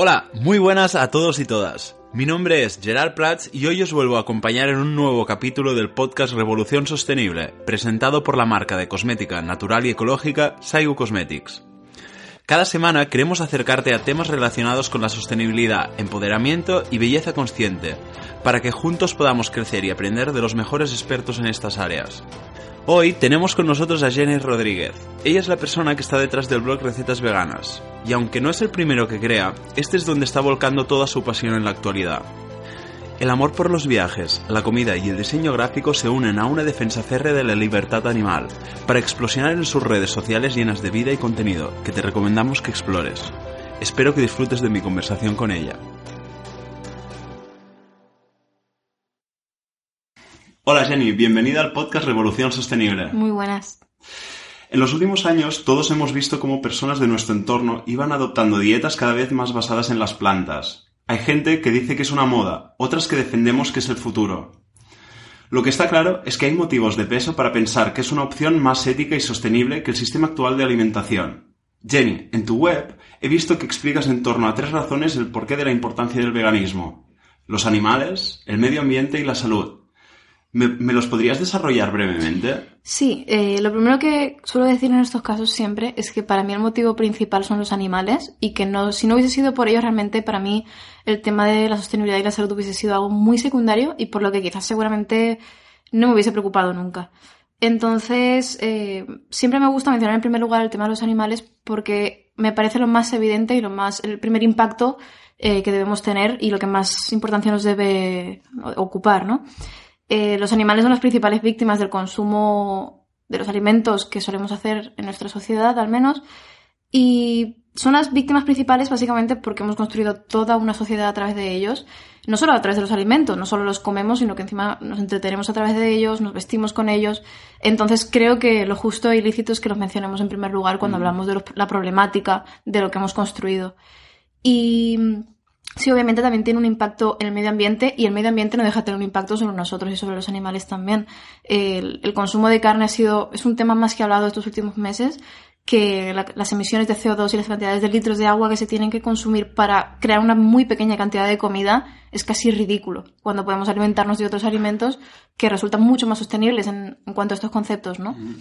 Hola, muy buenas a todos y todas. Mi nombre es Gerard Prats y hoy os vuelvo a acompañar en un nuevo capítulo del podcast Revolución Sostenible, presentado por la marca de cosmética natural y ecológica Saigu Cosmetics. Cada semana queremos acercarte a temas relacionados con la sostenibilidad, empoderamiento y belleza consciente, para que juntos podamos crecer y aprender de los mejores expertos en estas áreas. Hoy tenemos con nosotros a Jenny Rodríguez. Ella es la persona que está detrás del blog Recetas Veganas, y aunque no es el primero que crea, este es donde está volcando toda su pasión en la actualidad. El amor por los viajes, la comida y el diseño gráfico se unen a una defensa férrea de la libertad animal, para explosionar en sus redes sociales llenas de vida y contenido, que te recomendamos que explores. Espero que disfrutes de mi conversación con ella. Hola Jenny, bienvenida al podcast Revolución Sostenible. Muy buenas. En los últimos años todos hemos visto cómo personas de nuestro entorno iban adoptando dietas cada vez más basadas en las plantas. Hay gente que dice que es una moda, otras que defendemos que es el futuro. Lo que está claro es que hay motivos de peso para pensar que es una opción más ética y sostenible que el sistema actual de alimentación. Jenny, en tu web he visto que explicas en torno a tres razones el porqué de la importancia del veganismo. Los animales, el medio ambiente y la salud. ¿Me, los podrías desarrollar brevemente? Sí, eh, lo primero que suelo decir en estos casos siempre es que para mí el motivo principal son los animales y que no, si no hubiese sido por ellos realmente para mí el tema de la sostenibilidad y la salud hubiese sido algo muy secundario y por lo que quizás seguramente no me hubiese preocupado nunca. Entonces, eh, siempre me gusta mencionar en primer lugar el tema de los animales porque me parece lo más evidente y lo más, el primer impacto eh, que debemos tener y lo que más importancia nos debe ocupar, ¿no? Eh, los animales son las principales víctimas del consumo de los alimentos que solemos hacer en nuestra sociedad, al menos, y son las víctimas principales básicamente porque hemos construido toda una sociedad a través de ellos, no solo a través de los alimentos, no solo los comemos, sino que encima nos entretenemos a través de ellos, nos vestimos con ellos. Entonces creo que lo justo e ilícito es que los mencionemos en primer lugar cuando mm. hablamos de la problemática de lo que hemos construido. Y Sí, obviamente también tiene un impacto en el medio ambiente y el medio ambiente no deja de tener un impacto sobre nosotros y sobre los animales también. El, consumo de carne ha sido, es un tema más que hablado estos últimos meses, que las emisiones de CO2 y las cantidades de litros de agua que se tienen que consumir para crear una muy pequeña cantidad de comida es casi ridículo, cuando podemos alimentarnos de otros alimentos que resultan mucho más sostenibles en, cuanto a estos conceptos, ¿no? Mm.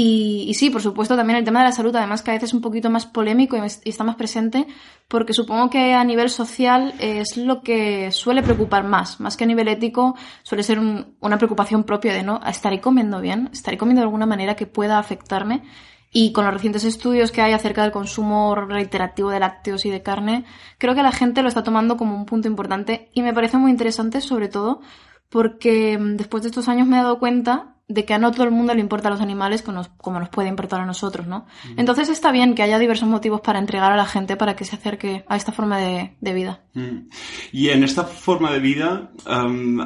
Y, sí, por supuesto, también el tema de la salud, además que a veces es un poquito más polémico y, está más presente, porque supongo que a nivel social es lo que suele preocupar más, más que a nivel ético, suele ser una preocupación propia de, ¿no? ¿Estaré comiendo bien? ¿Estaré comiendo de alguna manera que pueda afectarme? Y con los recientes estudios que hay acerca del consumo reiterativo de lácteos y de carne, creo que la gente lo está tomando como un punto importante y me parece muy interesante, sobre todo porque mm, después de estos años me he dado cuenta de que a no todo el mundo le importan los animales como nos, puede importar a nosotros, ¿no? Mm. Entonces está bien que haya diversos motivos para entregar a la gente para que se acerque a esta forma de, vida. Mm. Y en esta forma de vida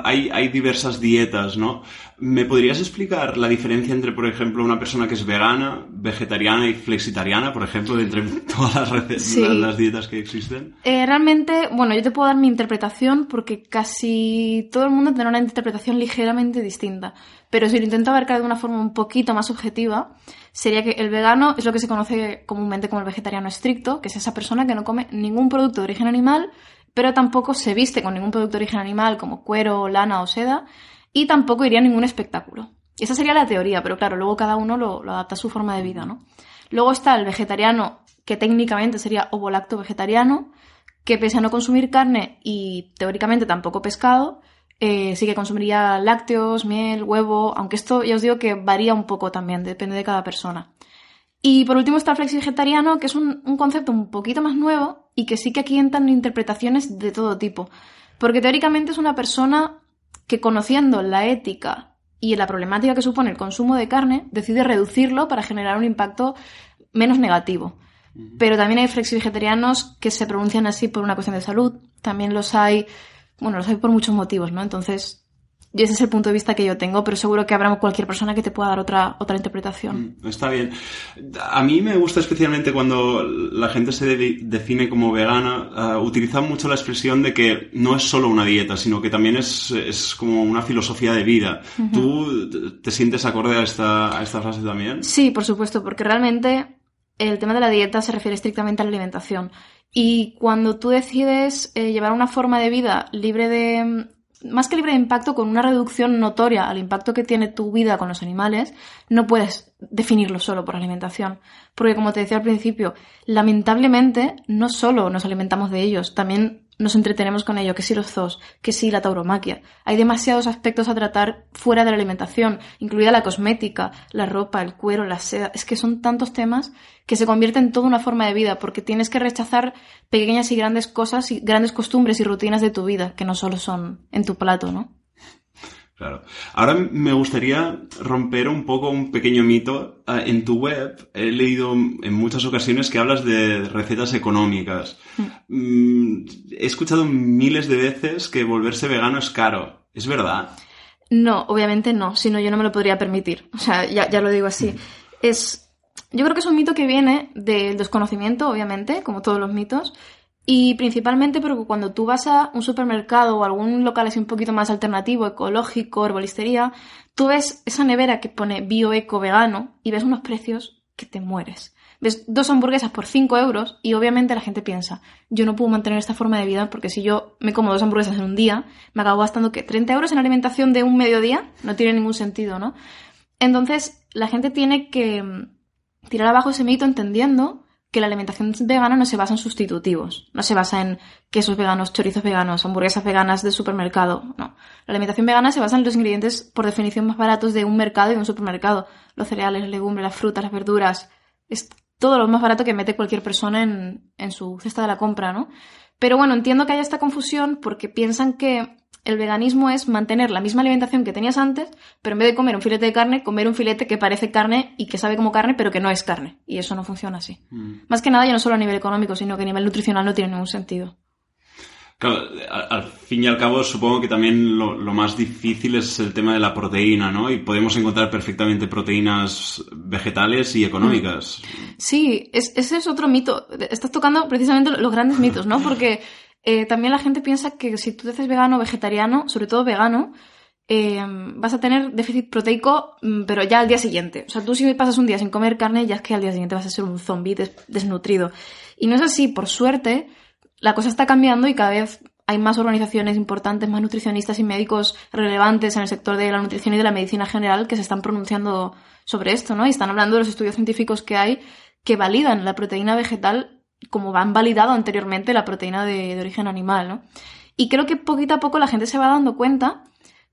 hay, hay diversas dietas, ¿no? ¿Me podrías explicar la diferencia entre, por ejemplo, una persona que es vegana, vegetariana y flexitariana, por ejemplo, entre todas las, recetas, las, dietas que existen? Eh, realmente, bueno, yo te puedo dar mi interpretación porque casi todo el mundo tendrá una interpretación ligeramente distinta. Pero si lo intento abarcar de una forma un poquito más objetiva, sería que el vegano es lo que se conoce comúnmente como el vegetariano estricto, que es esa persona que no come ningún producto de origen animal, pero tampoco se viste con ningún producto de origen animal como cuero, lana o seda y tampoco iría a ningún espectáculo. Esa sería la teoría, pero claro, luego cada uno lo, adapta a su forma de vida, ¿no? Luego está el vegetariano, que técnicamente sería ovolacto vegetariano, que pese a no consumir carne y teóricamente tampoco pescado, eh, sí que consumiría lácteos, miel, huevo, aunque esto ya os digo que varía un poco también, depende de cada persona. Y por último está el flexi vegetariano, que es un, un concepto un poquito más nuevo y que sí que aquí entran interpretaciones de todo tipo. Porque teóricamente es una persona que conociendo la ética y la problemática que supone el consumo de carne, decide reducirlo para generar un impacto menos negativo. Pero también hay flexi-vegetarianos que se pronuncian así por una cuestión de salud. También los hay, bueno, los hay por muchos motivos, ¿no? Entonces, y ese es el punto de vista que yo tengo, pero seguro que habrá cualquier persona que te pueda dar otra, otra interpretación. Mm, está bien. A mí me gusta especialmente cuando la gente se define como vegana, uh, utilizar mucho la expresión de que no es solo una dieta, sino que también es, es como una filosofía de vida. ¿Tú te sientes acorde a esta, a esta frase también? Sí, por supuesto, porque realmente el tema de la dieta se refiere estrictamente a la alimentación. Y cuando tú decides eh, llevar una forma de vida libre de más que libre de impacto, con una reducción notoria al impacto que tiene tu vida con los animales, no puedes definirlo solo por alimentación. Porque como te decía al principio, lamentablemente no solo nos alimentamos de ellos, también nos entretenemos con ello, que si los zoos, que si la tauromaquia. Hay demasiados aspectos a tratar fuera de la alimentación, incluida la cosmética, la ropa, el cuero, la seda. Es que son tantos temas que se convierten en toda una forma de vida, porque tienes que rechazar pequeñas y grandes cosas y grandes costumbres y rutinas de tu vida, que no solo son en tu plato, ¿no? Claro. Ahora me gustaría romper un poco un pequeño mito. Ah, en tu web he leído en muchas ocasiones que hablas de recetas económicas. Mm. Mm, he escuchado miles de veces que volverse vegano es caro. ¿Es verdad? No, obviamente no, si no yo no me lo podría permitir. O sea, ya, ya lo digo así. Es, yo creo que es un mito que viene del desconocimiento, obviamente, como todos los mitos, y principalmente porque cuando tú vas a un supermercado o algún local así un poquito más alternativo, ecológico, herbolistería, tú ves esa nevera que pone bio, eco, vegano y ves unos precios que te mueres. Ves dos hamburguesas por 5 euros y obviamente la gente piensa, yo no puedo mantener esta forma de vida porque si yo me como dos hamburguesas en un día, me acabo gastando que 30 euros en alimentación de un mediodía, no tiene ningún sentido, ¿no? Entonces la gente tiene que mm, tirar abajo ese mito entendiendo que la alimentación vegana no se basa en sustitutivos, no se basa en quesos veganos, chorizos veganos, hamburguesas veganas de supermercado, no. La alimentación vegana se basa en los ingredientes por definición más baratos de un mercado y de un supermercado. Los cereales, las legumbres, las frutas, las verduras, es todo lo más barato que mete cualquier persona en, en su cesta de la compra, ¿no? Pero bueno, entiendo que haya esta confusión porque piensan que el veganismo es mantener la misma alimentación que tenías antes, pero en vez de comer un filete de carne, comer un filete que parece carne y que sabe como carne, pero que no es carne. Y eso no funciona así. Mm. Más que nada, ya no solo a nivel económico, sino que a nivel nutricional no tiene ningún sentido. Claro, al fin y al cabo supongo que también lo, más difícil es el tema de la proteína, ¿no? Y podemos encontrar perfectamente proteínas vegetales y económicas. Sí, ese es otro mito. Estás tocando precisamente los grandes mitos, ¿no? Porque eh, también la gente piensa que si tú te haces vegano o vegetariano, sobre todo vegano, eh, vas a tener déficit proteico, mm, pero ya al día siguiente. O sea, tú si pasas un día sin comer carne, ya es que al día siguiente vas a ser un zombie desnutrido. Y no es así, por suerte, la cosa está cambiando y cada vez hay más organizaciones importantes, más nutricionistas y médicos relevantes en el sector de la nutrición y de la medicina general que se están pronunciando sobre esto, ¿no? Y están hablando de los estudios científicos que hay que validan la proteína vegetal como han validado anteriormente la proteína de, origen animal, ¿no? Y creo que poquito a poco la gente se va dando cuenta,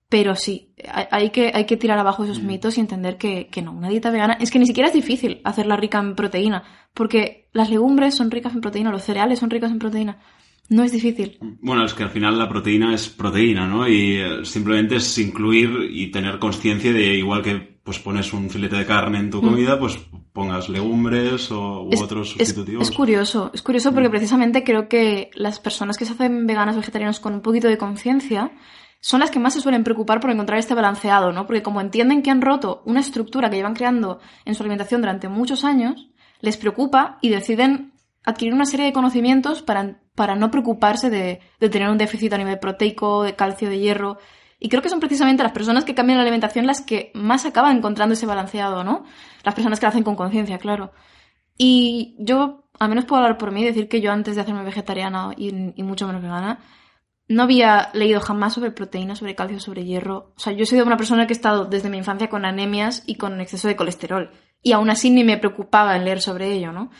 pero sí, hay que, hay que tirar abajo esos mm. mitos y entender que, que no, una dieta vegana es que ni siquiera es difícil hacerla rica en proteína, porque las legumbres son ricas en proteína, los cereales son ricos en proteína. No es difícil. Bueno, es que al final la proteína es proteína, ¿no? Y eh, simplemente es incluir y tener conciencia de igual que pues pones un filete de carne en tu mm. comida, pues pongas legumbres o, u otros sustitutivos. Es, curioso, es curioso porque mm. precisamente creo que las personas que se hacen veganas o vegetarianas con un poquito de conciencia son las que más se suelen preocupar por encontrar este balanceado, ¿no? Porque como entienden que han roto una estructura que llevan creando en su alimentación durante muchos años, les preocupa y deciden adquirir una serie de conocimientos para, para no preocuparse de, de tener un déficit a nivel proteico, de calcio, de hierro. Y creo que son precisamente las personas que cambian la alimentación las que más acaban encontrando ese balanceado, ¿no? Las personas que lo hacen con conciencia, claro. Y yo, al menos puedo hablar por mí, decir que yo antes de hacerme vegetariana y, mucho menos vegana, no había leído jamás sobre proteínas, sobre calcio, sobre hierro. O sea, yo he sido una persona que he estado desde mi infancia con anemias y con exceso de colesterol. Y aún así ni me preocupaba en leer sobre ello, ¿no?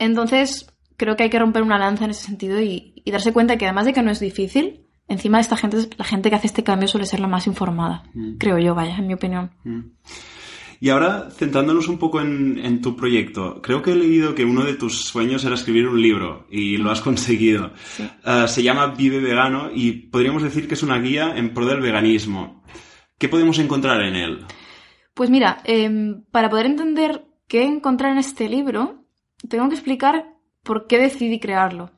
Entonces, creo que hay que romper una lanza en ese sentido y, y darse cuenta que además de que no es difícil, encima esta gente, la gente que hace este cambio suele ser la más informada, mm. creo yo, vaya, en mi opinión. Mm. Y ahora, centrándonos un poco en, tu proyecto, creo que he leído que uno de tus sueños era escribir un libro y lo has conseguido. Ah, se llama Vive Vegano y podríamos decir que es una guía en pro del veganismo. ¿Qué podemos encontrar en él? Pues mira, em, para poder entender qué encontrar en este libro, tengo que explicar por qué decidí crearlo.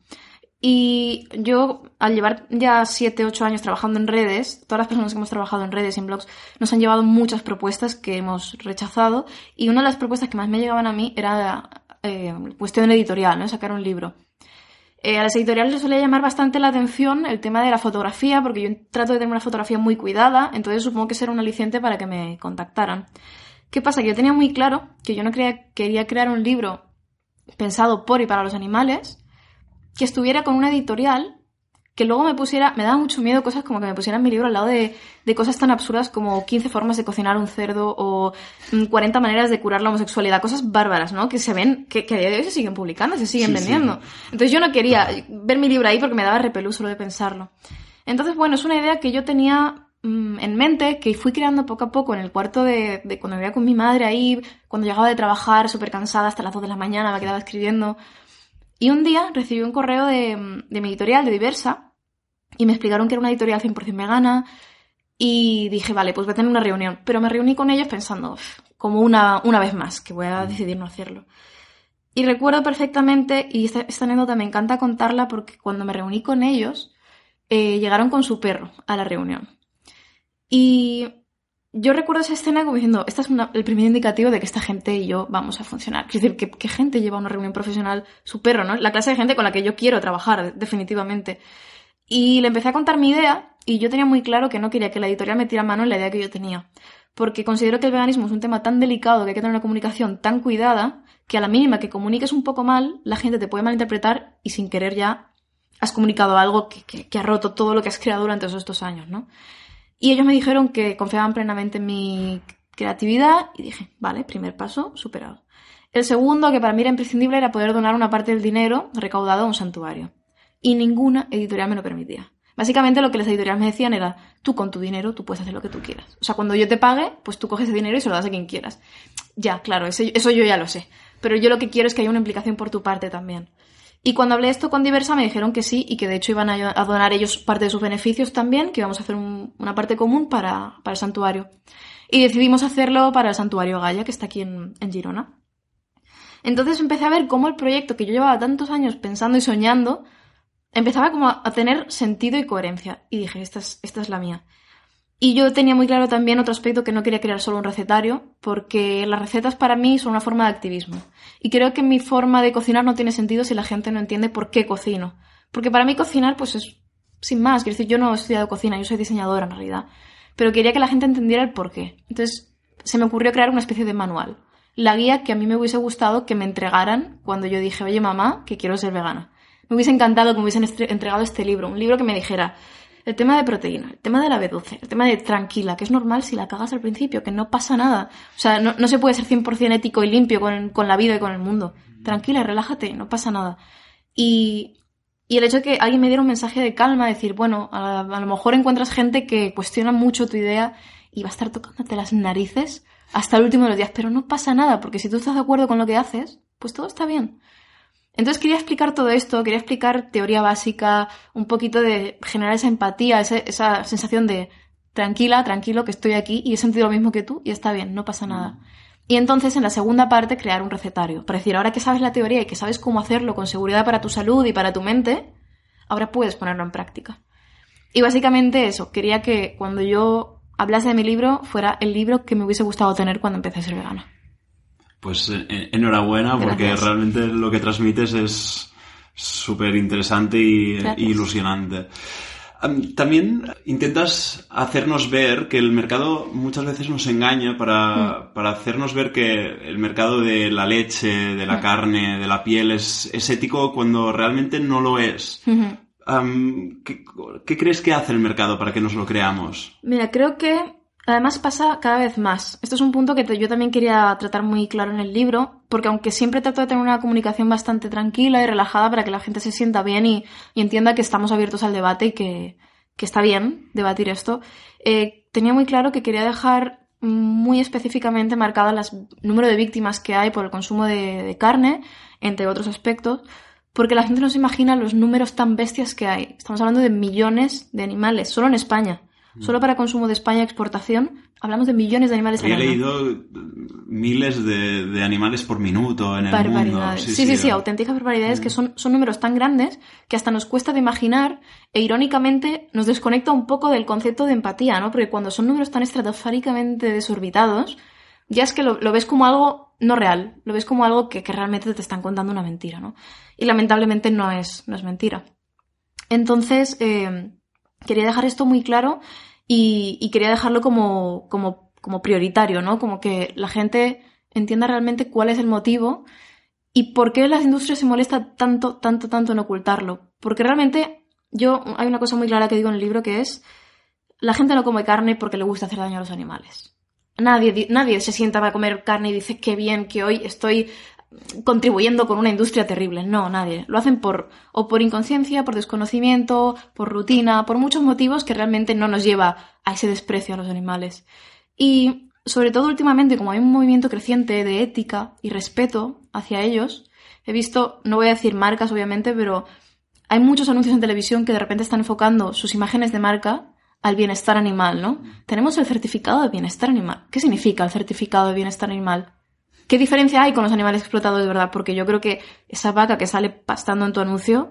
Y yo, al llevar ya 7, 8 años trabajando en redes, todas las personas que hemos trabajado en redes y en blogs, nos han llevado muchas propuestas que hemos rechazado. Y una de las propuestas que más me llegaban a mí era eh, cuestión editorial. Sacar un libro. Eh, a las editoriales les suele llamar bastante la atención el tema de la fotografía, porque yo trato de tener una fotografía muy cuidada, entonces supongo que será un aliciente para que me contactaran. ¿Qué pasa? Que yo tenía muy claro que yo no quería crear un libro pensado por y para los animales, que estuviera con una editorial que luego me pusiera, me daba mucho miedo cosas como que me pusieran mi libro al lado de, de, cosas tan absurdas como 15 formas de cocinar un cerdo o 40 mm, maneras de curar la homosexualidad, cosas bárbaras, ¿no? Que se ven, que, que a día de hoy se siguen publicando, se siguen vendiendo. Entonces yo no quería ver mi libro ahí porque me daba repelús solo de pensarlo. Entonces, bueno, es una idea que yo tenía en mente, que fui creando poco a poco en el cuarto de, de cuando vivía con mi madre ahí, cuando llegaba de trabajar súper cansada hasta las 2 de la mañana, me quedaba escribiendo. Y un día recibí un correo de, mi editorial, de Diversa, y me explicaron que era una editorial 100% vegana, y dije, vale, pues voy a tener una reunión. Pero me reuní con ellos pensando, como una, una vez más, que voy a decidir no hacerlo. Y recuerdo perfectamente, y esta, anécdota me encanta contarla porque cuando me reuní con ellos, eh, llegaron con su perro a la reunión. Y yo recuerdo esa escena como diciendo, este es el primer indicativo de que esta gente y yo vamos a funcionar. Es decir, ¿qué, gente lleva a una reunión profesional su perro, ¿no? La clase de gente con la que yo quiero trabajar, definitivamente. Y le empecé a contar mi idea y yo tenía muy claro que no quería que la editorial metiera mano en la idea que yo tenía. Porque considero que el veganismo es un tema tan delicado que hay que tener una comunicación tan cuidada que a la mínima que comuniques un poco mal, la gente te puede malinterpretar y sin querer ya has comunicado algo que, que ha roto todo lo que has creado durante todos estos años, ¿no? Y ellos me dijeron que confiaban plenamente en mi creatividad y dije, vale, primer paso, superado. El segundo, que para mí era imprescindible, era poder donar una parte del dinero recaudado a un santuario. Y ninguna editorial me lo permitía. Básicamente lo que las editoriales me decían era, tú con tu dinero, tú puedes hacer lo que tú quieras. O sea, cuando yo te pague, pues tú coges ese dinero y se lo das a quien quieras. Ya, claro, eso, yo ya lo sé. Pero yo lo que quiero es que haya una implicación por tu parte también. Y cuando hablé esto con Diversa me dijeron que sí y que de hecho iban a, donar ellos parte de sus beneficios también, que íbamos a hacer una parte común para, el santuario. Y decidimos hacerlo para el santuario Gaia, que está aquí en, Girona. Entonces empecé a ver cómo el proyecto que yo llevaba tantos años pensando y soñando empezaba como a, tener sentido y coherencia. Y dije, esta esta es la mía. Y yo tenía muy claro también otro aspecto que no quería crear solo un recetario, porque las recetas para mí son una forma de activismo. Y creo que mi forma de cocinar no tiene sentido si la gente no entiende por qué cocino. Porque para mí cocinar, pues es sin más. Quiero decir, yo no he estudiado cocina, yo soy diseñadora en realidad. Pero quería que la gente entendiera el por qué. Entonces se me ocurrió crear una especie de manual. La guía que a mí me hubiese gustado que me entregaran cuando yo dije, oye mamá, que quiero ser vegana. Me hubiese encantado que me hubiesen entregado este libro, un libro que me dijera, el tema de proteína, el tema de la B12, el tema de tranquila, que es normal si la cagas al principio, que no pasa nada. O sea, no, se puede ser 100% ético y limpio con, con, la vida y con el mundo. Tranquila, relájate, no pasa nada. Y, y el hecho de que alguien me diera un mensaje de calma, decir, bueno, a, lo mejor encuentras gente que cuestiona mucho tu idea y va a estar tocándote las narices hasta el último de los días, pero no pasa nada, porque si tú estás de acuerdo con lo que haces, pues todo está bien. Entonces quería explicar todo esto, quería explicar teoría básica, un poquito de generar esa empatía, esa, sensación de tranquila, tranquilo, que estoy aquí y he sentido lo mismo que tú y está bien, no pasa nada. Y entonces en la segunda parte crear un recetario, para decir, ahora que sabes la teoría y que sabes cómo hacerlo con seguridad para tu salud y para tu mente, ahora puedes ponerlo en práctica. Y básicamente eso, quería que cuando yo hablase de mi libro fuera el libro que me hubiese gustado tener cuando empecé a ser vegana. Pues eh, enhorabuena porque realmente lo que transmites es súper interesante y ilusionante. También intentas hacernos ver que el mercado muchas veces nos engaña para, mm. para hacernos ver que el mercado de la leche, de la mm. carne, de la piel es, es, ético cuando realmente no lo es. ¿qué, ¿Qué crees que hace el mercado para que nos lo creamos? Mira, creo que Además pasa cada vez más. Esto es un punto que yo también quería tratar muy claro en el libro, porque aunque siempre trato de tener una comunicación bastante tranquila y relajada para que la gente se sienta bien y, entienda que estamos abiertos al debate y que, está bien debatir esto, eh, tenía muy claro que quería dejar muy específicamente marcada el número de víctimas que hay por el consumo de carne, entre otros aspectos, porque la gente no se imagina los números tan bestias que hay. Estamos hablando de millones de animales, solo en España Solo para consumo de España, exportación, hablamos de millones de animales al año. leído miles de, de animales por minuto en el mundo. Barbaridades. Sí, sí, sí, auténticas barbaridades que son, son números tan grandes que hasta nos cuesta de imaginar e irónicamente nos desconecta un poco del concepto de empatía, ¿no? Porque cuando son números tan estratosféricamente desorbitados, ya es que lo, lo ves como algo no real, lo ves como algo que, que realmente te están contando una mentira, ¿no? Y lamentablemente no es, no es mentira. Entonces, eh, quería dejar esto muy claro y, quería dejarlo como, como, prioritario, ¿no? Como que la gente entienda realmente cuál es el motivo y por qué las industrias se molestan tanto, tanto, tanto en ocultarlo. Porque realmente yo, hay una cosa muy clara que digo en el libro que es, la gente no come carne porque le gusta hacer daño a los animales. Nadie, di- nadie se sienta para comer carne y dice qué bien que hoy estoy contribuyendo con una industria terrible. No, nadie. Lo hacen por o por inconsciencia, por desconocimiento, por rutina, por muchos motivos que realmente no nos lleva a ese desprecio a los animales. Y sobre todo últimamente, como hay un movimiento creciente de ética y respeto hacia ellos, he visto, no voy a decir marcas obviamente, pero hay muchos anuncios en televisión que de repente están enfocando sus imágenes de marca al bienestar animal, ¿no? Tenemos el certificado de bienestar animal. ¿Qué significa el certificado de bienestar animal? ¿Qué diferencia hay con los animales explotados de verdad? Porque yo creo que esa vaca que sale pastando en tu anuncio,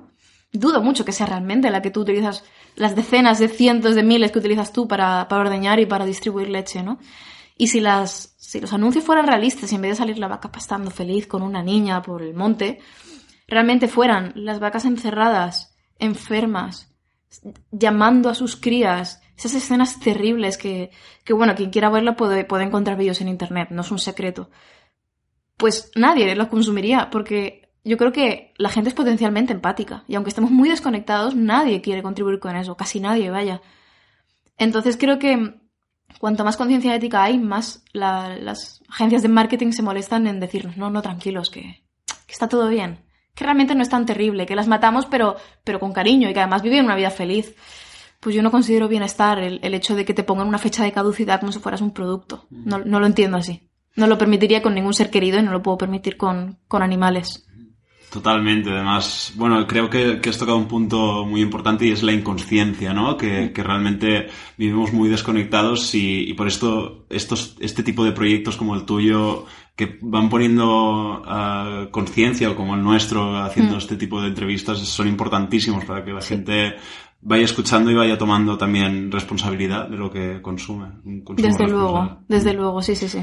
dudo mucho que sea realmente la que tú utilizas, las decenas de cientos de miles que utilizas tú para, para ordeñar y para distribuir leche, ¿no? Y si las, si los anuncios fueran realistas y en vez de salir la vaca pastando feliz con una niña por el monte, realmente fueran las vacas encerradas, enfermas, llamando a sus crías, esas escenas terribles que, que bueno, quien quiera verla puede, puede encontrar vídeos en internet, no es un secreto. Pues nadie lo consumiría, porque yo creo que la gente es potencialmente empática, y aunque estemos muy desconectados, nadie quiere contribuir con eso, casi nadie, vaya. Entonces creo que cuanto más conciencia ética hay, más la- las agencias de marketing se molestan en decirnos, no, no, tranquilos, que, que está todo bien, que realmente no es tan terrible, que las matamos pero, pero con cariño y que además viven una vida feliz. Pues yo no considero bienestar el, el hecho de que te pongan una fecha de caducidad como si fueras un producto. No, no lo entiendo así. No lo permitiría con ningún ser querido y no lo puedo permitir con, con animales. Totalmente, además, bueno, creo que, que has tocado un punto muy importante y es la inconsciencia, ¿no? Que, que realmente vivimos muy desconectados y, y por esto estos, este tipo de proyectos como el tuyo que van poniendo ah, conciencia o como el nuestro haciendo Mm. este tipo de entrevistas son importantísimos para que la gente vaya escuchando y vaya tomando también responsabilidad de lo que consume. un consumo Desde luego, desde luego, sí, sí, sí.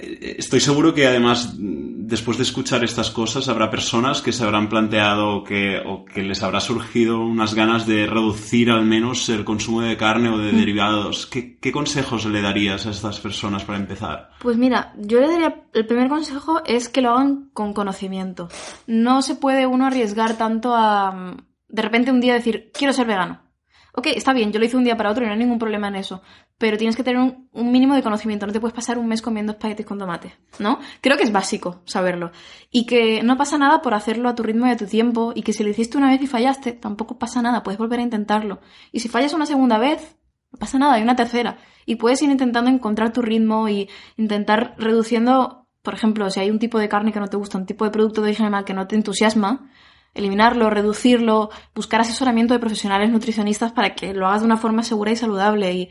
Eh, Estoy seguro que además, mm, después de escuchar estas cosas, habrá personas que se habrán planteado que, o que les habrá surgido unas ganas de reducir al menos el consumo de carne o de derivados. ¿Qué, qué consejos le darías a estas personas para empezar? Pues mira, yo le daría, el primer consejo es que lo hagan con conocimiento. No se puede uno arriesgar tanto a mm, de repente un día decir, quiero ser vegano. Ok, está bien, yo lo hice un día para otro y no hay ningún problema en eso. Pero tienes que tener un, mínimo de conocimiento. No te puedes pasar un mes comiendo espaguetis con tomate, ¿no? Creo que es básico saberlo. Y que no pasa nada por hacerlo a tu ritmo y a tu tiempo. Y que si lo hiciste una vez y fallaste, tampoco pasa nada. Puedes volver a intentarlo. Y si fallas una segunda vez, no pasa nada, hay una tercera. Y puedes ir intentando encontrar tu ritmo y intentar reduciendo, por ejemplo, si hay un tipo de carne que no te gusta, un tipo de producto de origen animal que no te entusiasma, eliminarlo, reducirlo, buscar asesoramiento de profesionales nutricionistas para que lo hagas de una forma segura y saludable. Y,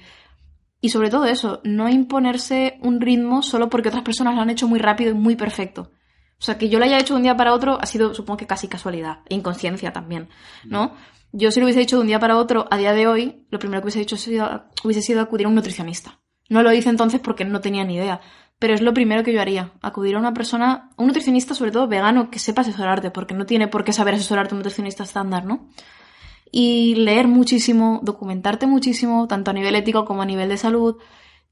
y sobre todo eso, no imponerse un ritmo solo porque otras personas lo han hecho muy rápido y muy perfecto. O sea, que yo lo haya hecho de un día para otro ha sido, supongo que casi casualidad, e inconsciencia también, ¿no? Yo si lo hubiese hecho de un día para otro, a día de hoy, lo primero que hubiese hecho hubiese sido acudir a un nutricionista. No lo hice entonces porque no tenía ni idea, pero es lo primero que yo haría, acudir a una persona, un nutricionista sobre todo vegano, que sepa asesorarte, porque no tiene por qué saber asesorarte un nutricionista estándar, ¿no? Y leer muchísimo, documentarte muchísimo, tanto a nivel ético como a nivel de salud,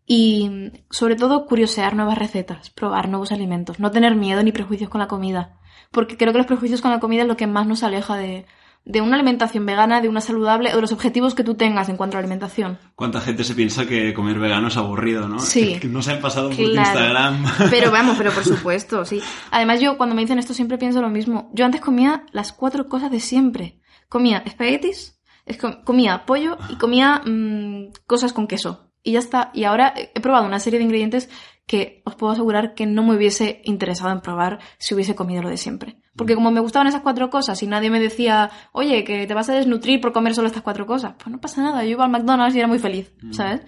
y sobre todo curiosear nuevas recetas, probar nuevos alimentos, no tener miedo ni prejuicios con la comida, porque creo que los prejuicios con la comida es lo que más nos aleja de, de una alimentación vegana, de una saludable, o de los objetivos que tú tengas en cuanto a alimentación. ¿Cuánta gente se piensa que comer vegano es aburrido, no? Sí. Que no se han pasado por Claro. Instagram. Pero vamos, pero por supuesto, sí. Además yo cuando me dicen esto siempre pienso lo mismo. Yo antes comía las cuatro cosas de siempre. Comía espaguetis, es com- comía pollo y comía mm, cosas con queso. Y ya está. Y ahora he probado una serie de ingredientes que os puedo asegurar que no me hubiese interesado en probar si hubiese comido lo de siempre. Porque como me gustaban esas cuatro cosas y nadie me decía, oye, que te vas a desnutrir por comer solo estas cuatro cosas, pues no pasa nada, yo iba al McDonald's y era muy feliz, ¿sabes?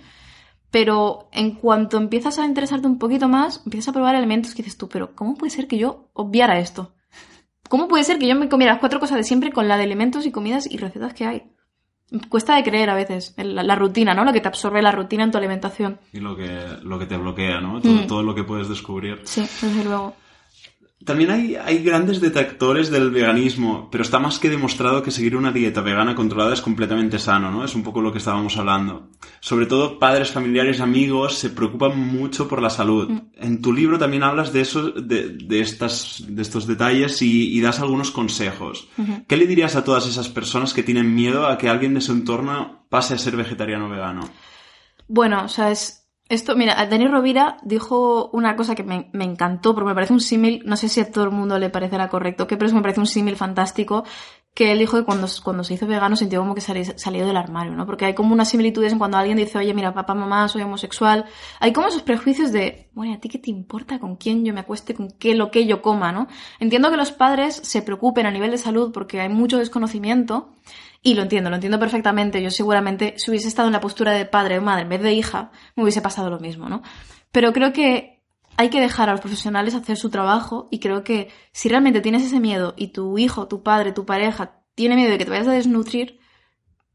Pero en cuanto empiezas a interesarte un poquito más, empiezas a probar elementos que dices tú, pero ¿cómo puede ser que yo obviara esto? ¿Cómo puede ser que yo me comiera las cuatro cosas de siempre con la de elementos y comidas y recetas que hay? Cuesta de creer a veces, la, la rutina, ¿no? Lo que te absorbe la rutina en tu alimentación. Y lo que, lo que te bloquea, ¿no? Todo, Mm. todo lo que puedes descubrir. Sí, desde luego. También hay, hay grandes detractores del veganismo, pero está más que demostrado que seguir una dieta vegana controlada es completamente sano, ¿no? Es un poco lo que estábamos hablando. Sobre todo padres, familiares, amigos se preocupan mucho por la salud. En tu libro también hablas de eso, de, de estas, de estos detalles y, y das algunos consejos. ¿Qué le dirías a todas esas personas que tienen miedo a que alguien de su entorno pase a ser vegetariano o vegano? Bueno, o sea, es. Esto, mira, Dani Rovira dijo una cosa que me, me encantó, porque me parece un símil, no sé si a todo el mundo le parecerá correcto, que pero es me parece un símil fantástico, que él dijo que cuando, cuando se hizo vegano sintió como que salió del armario, ¿no? Porque hay como unas similitudes en cuando alguien dice, oye, mira, papá, mamá, soy homosexual. Hay como esos prejuicios de, bueno, ¿y ¿a ti qué te importa con quién yo me acueste, con qué lo que yo coma, ¿no? Entiendo que los padres se preocupen a nivel de salud porque hay mucho desconocimiento, y lo entiendo, lo entiendo perfectamente. Yo seguramente, si hubiese estado en la postura de padre o madre en vez de hija, me hubiese pasado lo mismo, ¿no? Pero creo que hay que dejar a los profesionales hacer su trabajo y creo que si realmente tienes ese miedo y tu hijo, tu padre, tu pareja tiene miedo de que te vayas a desnutrir,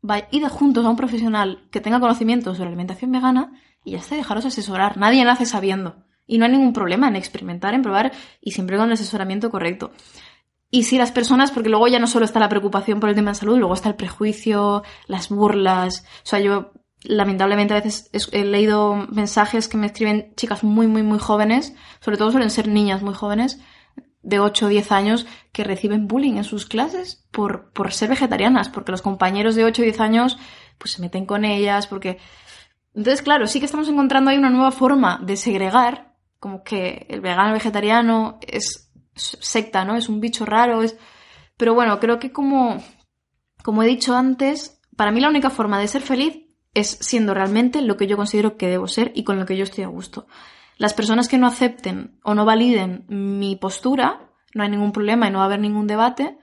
va, id juntos a un profesional que tenga conocimiento sobre alimentación vegana y ya está, dejaros asesorar. Nadie nace sabiendo. Y no hay ningún problema en experimentar, en probar y siempre con el asesoramiento correcto. Y si las personas, porque luego ya no solo está la preocupación por el tema de salud, luego está el prejuicio, las burlas. O sea, yo lamentablemente a veces es- he leído mensajes que me escriben chicas muy, muy, muy jóvenes, sobre todo suelen ser niñas muy jóvenes, de 8 o 10 años, que reciben bullying en sus clases por, por ser vegetarianas, porque los compañeros de 8 o 10 años pues se meten con ellas, porque... Entonces, claro, sí que estamos encontrando ahí una nueva forma de segregar, como que el vegano vegetariano es secta, ¿no? Es un bicho raro, es... Pero bueno, creo que como, como he dicho antes, para mí la única forma de ser feliz es siendo realmente lo que yo considero que debo ser y con lo que yo estoy a gusto. Las personas que no acepten o no validen mi postura, no hay ningún problema y no va a haber ningún debate,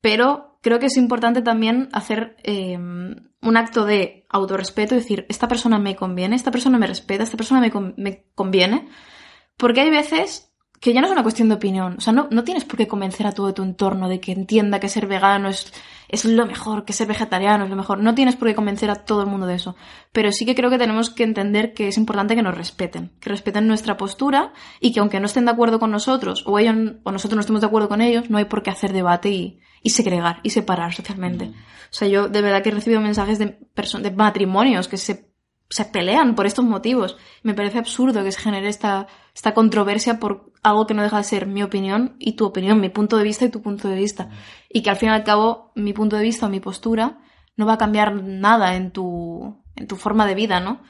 pero creo que es importante también hacer eh, un acto de autorrespeto y decir, esta persona me conviene, esta persona me respeta, esta persona me, me conviene, porque hay veces que ya no es una cuestión de opinión. O sea, no, no tienes por qué convencer a todo tu entorno de que entienda que ser vegano es, es lo mejor, que ser vegetariano es lo mejor. No tienes por qué convencer a todo el mundo de eso. Pero sí que creo que tenemos que entender que es importante que nos respeten, que respeten nuestra postura y que aunque no estén de acuerdo con nosotros o, ellos, o nosotros no estemos de acuerdo con ellos, no hay por qué hacer debate y, y segregar y separar socialmente. O sea, yo de verdad que he recibido mensajes de, de matrimonios que se se pelean por estos motivos. Me parece absurdo que se genere esta, esta controversia por algo que no deja de ser mi opinión y tu opinión, mi punto de vista y tu punto de vista. Y que al fin y al cabo mi punto de vista o mi postura no va a cambiar nada en tu, en tu forma de vida, ¿no?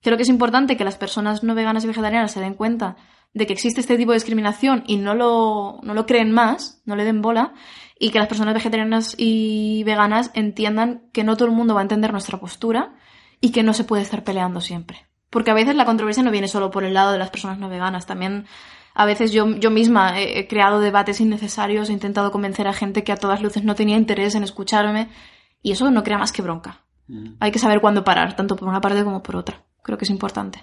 Creo que es importante que las personas no veganas y vegetarianas se den cuenta de que existe este tipo de discriminación y no lo, no lo creen más, no le den bola, y que las personas vegetarianas y veganas entiendan que no todo el mundo va a entender nuestra postura y que no se puede estar peleando siempre. Porque a veces la controversia no viene solo por el lado de las personas no veganas, también a veces yo, yo misma he, he creado debates innecesarios, he intentado convencer a gente que a todas luces no tenía interés en escucharme y eso no crea más que bronca. Hay que saber cuándo parar, tanto por una parte como por otra. Creo que es importante.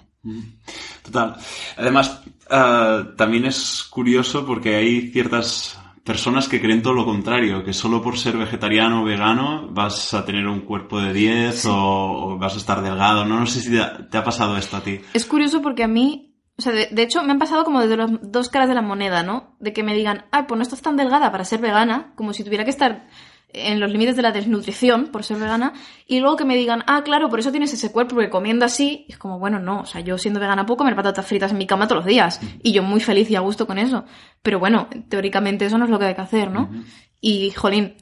Total. Además, eh, también es curioso porque hay ciertas personas que creen todo lo contrario, que solo por ser vegetariano o vegano vas a tener un cuerpo de 10 o, o vas a estar delgado. No, no sé si te ha, te ha pasado esto a ti. Es curioso porque a mí, o sea, de, de hecho me han pasado como de las dos caras de la moneda, ¿no? De que me digan, ay, pues no estás tan delgada para ser vegana, como si tuviera que estar en los límites de la desnutrición por ser vegana, y luego que me digan, ah, claro, por eso tienes ese cuerpo, porque comiendo así, y es como, bueno, no, o sea, yo siendo vegana puedo comer patatas fritas en mi cama todos los días, y yo muy feliz y a gusto con eso, pero bueno, teóricamente eso no es lo que hay que hacer, ¿no? Y, jolín,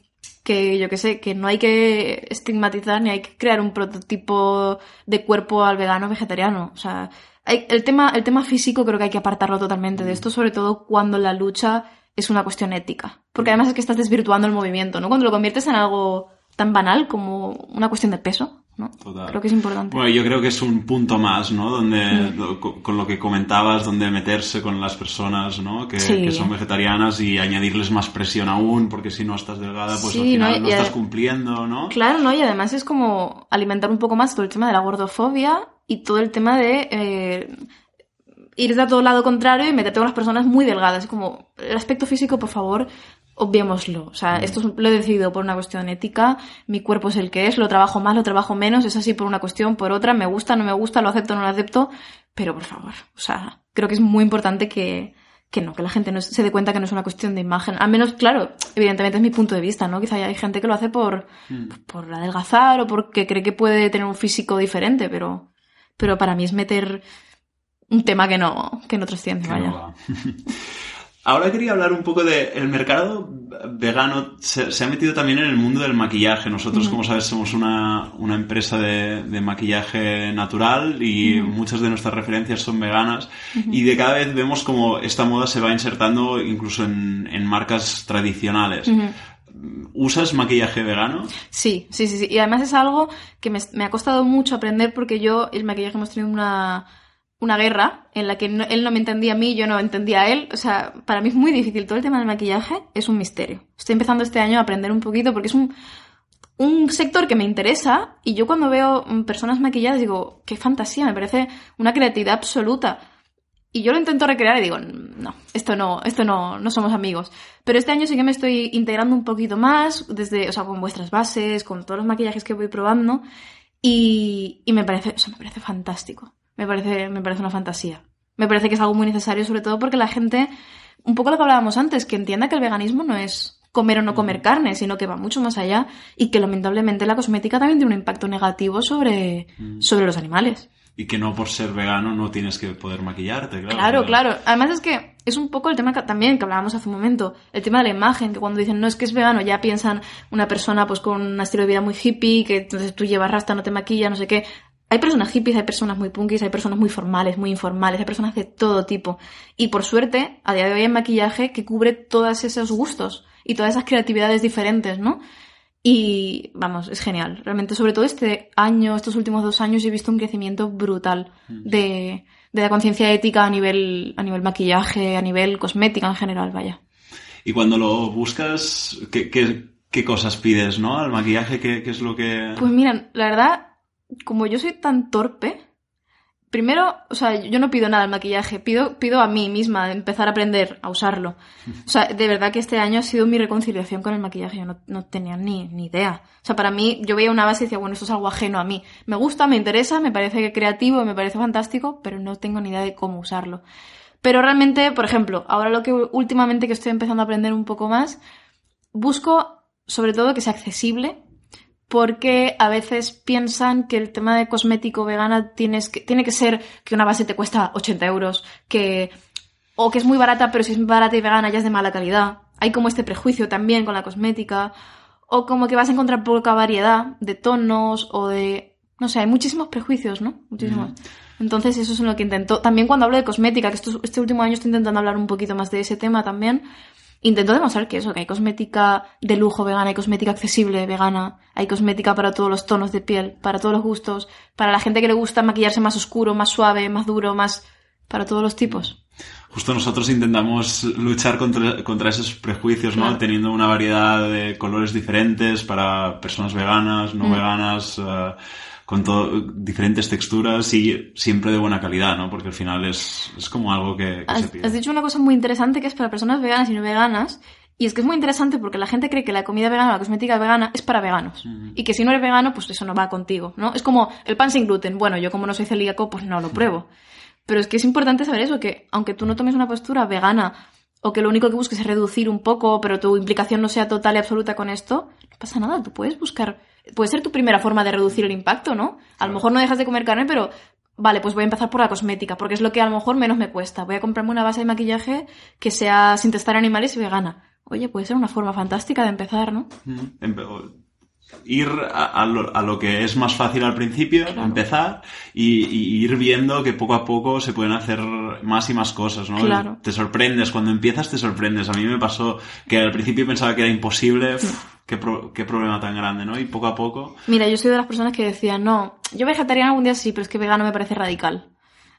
que yo que sé, que no hay que estigmatizar ni hay que crear un prototipo de cuerpo al vegano vegetariano. O sea, hay- el, tema, el tema físico creo que hay que apartarlo totalmente de esto, sobre todo cuando la lucha es una cuestión ética. Porque además es que estás desvirtuando el movimiento, ¿no? Cuando lo conviertes en algo tan banal como una cuestión de peso, ¿no? Total. Creo que es importante. Bueno, yo creo que es un punto más, ¿no? Donde, do- co- con lo que comentabas, donde meterse con las personas, ¿no? Que, Sí. que son vegetarianas y añadirles más presión aún, porque si no estás delgada, pues Sí, al final ¿no? estás cumpliendo, ¿no? Claro, ¿no? Y además es como alimentar un poco más todo el tema de la gordofobia y todo el tema de eh, ir a todo lado contrario y meterte con las personas muy delgadas. Es como, el aspecto físico, por favor, obviémoslo. O sea, esto es- lo he decidido por una cuestión ética, mi cuerpo es el que es, lo trabajo más, lo trabajo menos, es así por una cuestión, por otra, me gusta, no me gusta, lo acepto, no lo acepto, pero por favor, o sea, creo que es muy importante que, que no, que la gente no se dé cuenta que no es una cuestión de imagen. Al menos, claro, evidentemente es mi punto de vista, ¿no? Quizá hay gente que lo hace por, por adelgazar o porque cree que puede tener un físico diferente, pero, pero para mí es meter un tema que no, que no trasciende, Que vaya. no. Ahora quería hablar un poco de el mercado vegano se, se ha metido también en el mundo del maquillaje. Nosotros, como sabes, somos una, una empresa de, de maquillaje natural y muchas de nuestras referencias son veganas y de cada vez vemos como esta moda se va insertando incluso en, en marcas tradicionales. ¿Usas maquillaje vegano? Sí, sí, sí, sí. Y además es algo que me, me ha costado mucho aprender porque yo, el maquillaje, hemos tenido una, una guerra en la que él no me entendía a mí, yo no entendía a él. O sea, para mí es muy difícil. Todo el tema del maquillaje es un misterio. Estoy empezando este año a aprender un poquito porque es un, un sector que me interesa y yo cuando veo personas maquilladas digo, qué fantasía, me parece una creatividad absoluta. Y yo lo intento recrear y digo, no, esto no, esto no, no somos amigos. Pero este año sí que me estoy integrando un poquito más, desde, o sea, con vuestras bases, con todos los maquillajes que voy probando. Y, y me parece, o me parece fantástico. Me parece, me parece una fantasía. Me parece que es algo muy necesario, sobre todo porque la gente, un poco lo que hablábamos antes, que entienda que el veganismo no es comer o no comer carne, sino que va mucho más allá y que lamentablemente la cosmética también tiene un impacto negativo sobre, sobre los animales. Y que no por ser vegano no tienes que poder maquillarte, claro. Claro, claro. Además es que es un poco el tema que, también que hablábamos hace un momento, el tema de la imagen, que cuando dicen no es que es vegano, ya piensan una persona pues con un estilo de vida muy hippie, que entonces tú llevas rasta, no te maquillas, no sé qué. Hay personas hippies, hay personas muy punkis, hay personas muy formales, muy informales, hay personas de todo tipo. Y por suerte, a día de hoy hay maquillaje que cubre todos esos gustos y todas esas creatividades diferentes, ¿no? Y vamos, es genial. Realmente, sobre todo este año, estos últimos dos años, he visto un crecimiento brutal de, de la conciencia ética a nivel, a nivel maquillaje, a nivel cosmética en general, vaya. Y cuando lo buscas, ¿qué, qué, qué cosas pides, no? Al maquillaje, ¿qué, qué es lo que...? Pues mira, la verdad, como yo soy tan torpe, primero, o sea, yo no pido nada al maquillaje, pido, pido a mí misma empezar a aprender a usarlo. O sea, de verdad que este año ha sido mi reconciliación con el maquillaje, yo no, no tenía ni, ni idea. O sea, para mí, yo veía una base y decía, bueno, esto es algo ajeno a mí. Me gusta, me interesa, me parece creativo, me parece fantástico, pero no tengo ni idea de cómo usarlo. Pero realmente, por ejemplo, ahora lo que últimamente que estoy empezando a aprender un poco más, busco sobre todo que sea accesible, porque a veces piensan que el tema de cosmético vegana tienes que, tiene que ser que una base te cuesta 80 euros, que, o que es muy barata, pero si es barata y vegana ya es de mala calidad. Hay como este prejuicio también con la cosmética, o como que vas a encontrar poca variedad de tonos o de... No sé, hay muchísimos prejuicios, ¿no? Muchísimos. Entonces eso es en lo que intento. También cuando hablo de cosmética, que esto- este último año estoy intentando hablar un poquito más de ese tema también, intento demostrar que eso, que hay cosmética de lujo vegana, hay cosmética accesible vegana, hay cosmética para todos los tonos de piel, para todos los gustos, para la gente que le gusta maquillarse más oscuro, más suave, más duro, más... para todos los tipos. Justo nosotros intentamos luchar contra, contra esos prejuicios, ¿no? Claro. Teniendo una variedad de colores diferentes para personas veganas, no Mm. veganas, eh, con todo, diferentes texturas y siempre de buena calidad, ¿no? Porque al final es, es como algo que, que se Has, pide. has dicho una cosa muy interesante que es para personas veganas y no veganas. Y es que es muy interesante porque la gente cree que la comida vegana la cosmética vegana es para veganos. Y que si no eres vegano, pues eso no va contigo, ¿no? Es como el pan sin gluten. Bueno, yo como no soy celíaco, pues no lo pruebo. Pero es que es importante saber eso, que aunque tú no tomes una postura vegana o que lo único que busques es reducir un poco, pero tu implicación no sea total y absoluta con esto, no pasa nada, tú puedes buscar, puede ser tu primera forma de reducir el impacto, ¿no? A lo mejor no dejas de comer carne, pero vale, pues voy a empezar por la cosmética, porque es lo que a lo mejor menos me cuesta. Voy a comprarme una base de maquillaje que sea sin testar animales y vegana. Oye, puede ser una forma fantástica de empezar, ¿no? Mm, Ir a, a lo, a lo que es más fácil al principio, Claro. empezar y, y ir viendo que poco a poco se pueden hacer más y más cosas, ¿no? Claro. Te sorprendes, cuando empiezas te sorprendes. A mí me pasó que al principio pensaba que era imposible, qué, problema tan grande, ¿no? Y poco a poco... Mira, yo soy de las personas que decían, no, yo vegetariana algún día sí, pero es que vegano me parece radical.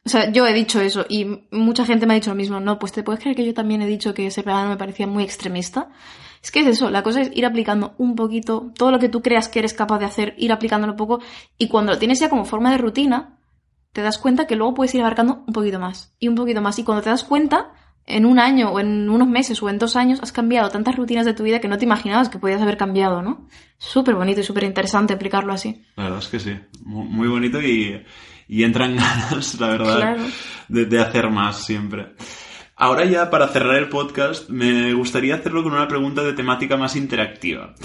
O sea, yo he dicho eso y mucha gente me ha dicho lo mismo. No, pues te puedes creer que yo también he dicho que ser vegano me parecía muy extremista. Es que es eso, la cosa es ir aplicando un poquito, todo lo que tú creas que eres capaz de hacer, ir aplicándolo poco y cuando lo tienes ya como forma de rutina, te das cuenta que luego puedes ir abarcando un poquito más y un poquito más. Y cuando te das cuenta, en un año o en unos meses o en dos años has cambiado tantas rutinas de tu vida que no te imaginabas que podías haber cambiado, ¿no? Súper bonito y súper interesante aplicarlo así. La verdad es que sí, muy bonito y, y entran ganas, la verdad, de, de hacer más siempre. Ahora ya para cerrar el podcast me gustaría hacerlo con una pregunta de temática más interactiva.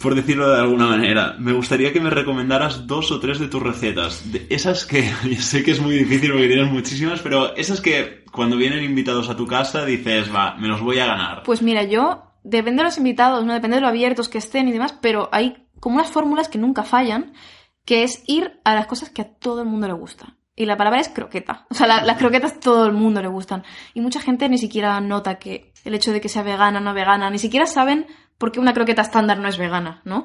Por decirlo de alguna manera, me gustaría que me recomendaras dos o tres de tus recetas. De esas que, sé que es muy difícil porque tienes muchísimas, pero esas que cuando vienen invitados a tu casa dices, va, me los voy a ganar. Pues mira, yo, depende de los invitados, no depende de lo abiertos que estén y demás, pero hay como unas fórmulas que nunca fallan, que es ir a las cosas que a todo el mundo le gusta. Y la palabra es croqueta. O sea, las croquetas todo el mundo le gustan. Y mucha gente ni siquiera nota que el hecho de que sea vegana o no vegana, ni siquiera saben por qué una croqueta estándar no es vegana, ¿no?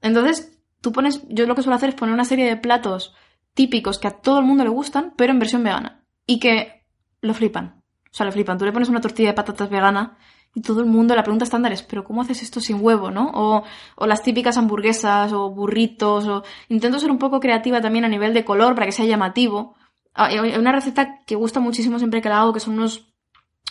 Entonces, tú pones, yo lo que suelo hacer es poner una serie de platos típicos que a todo el mundo le gustan, pero en versión vegana. Y que lo flipan. O sea, lo flipan. Tú le pones una tortilla de patatas vegana y todo el mundo, la pregunta estándar es, ¿pero cómo haces esto sin huevo, no? O, las típicas hamburguesas o burritos, o intento ser un poco creativa también a nivel de color para que sea llamativo. Hay una receta que gusta muchísimo siempre que la hago, que son unos,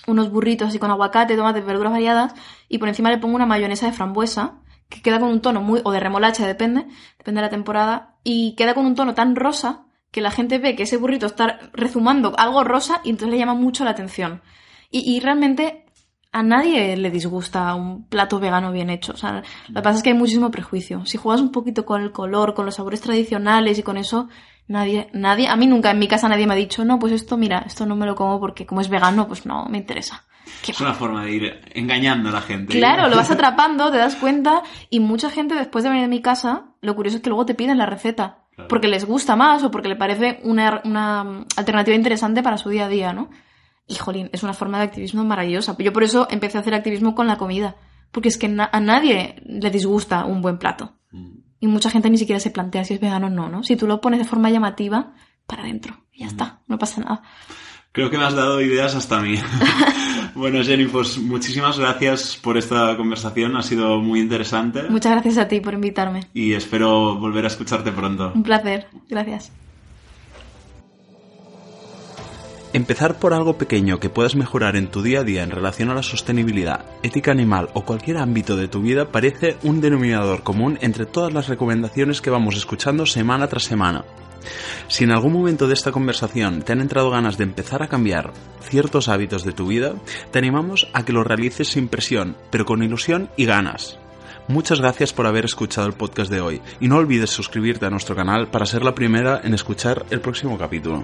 unos burritos así con aguacate, tomate, verduras variadas, y por encima le pongo una mayonesa de frambuesa, que queda con un tono muy, o de remolacha, depende, depende de la temporada, y queda con un tono tan rosa que la gente ve que ese burrito está rezumando algo rosa y entonces le llama mucho la atención. Y, y realmente a nadie le disgusta un plato vegano bien hecho. O sea, lo que pasa es que hay muchísimo prejuicio. Si juegas un poquito con el color, con los sabores tradicionales y con eso, nadie, nadie, a mí nunca en mi casa nadie me ha dicho, no, pues esto, mira, esto no me lo como porque como es vegano, pues no me interesa. Es una forma de ir engañando a la gente. Claro, lo vas atrapando, te das cuenta y mucha gente después de venir a mi casa, lo curioso es que luego te piden la receta. Porque les gusta más o porque le parece una, una alternativa interesante para su día a día, ¿no? Y jolín, es una forma de activismo maravillosa. Yo por eso empecé a hacer activismo con la comida. Porque es que a nadie le disgusta un buen plato. Mm. Y mucha gente ni siquiera se plantea si es vegano o no, ¿no? Si tú lo pones de forma llamativa, para adentro. Y ya mm. está, no pasa nada. Creo que me has dado ideas hasta a mí. bueno, Jenny, pues muchísimas gracias por esta conversación. Ha sido muy interesante. Muchas gracias a ti por invitarme. Y espero volver a escucharte pronto. Un placer. Gracias. Empezar por algo pequeño que puedas mejorar en tu día a día en relación a la sostenibilidad, ética animal o cualquier ámbito de tu vida parece un denominador común entre todas las recomendaciones que vamos escuchando semana tras semana. Si en algún momento de esta conversación te han entrado ganas de empezar a cambiar ciertos hábitos de tu vida, te animamos a que lo realices sin presión, pero con ilusión y ganas. Muchas gracias por haber escuchado el podcast de hoy y no olvides suscribirte a nuestro canal para ser la primera en escuchar el próximo capítulo.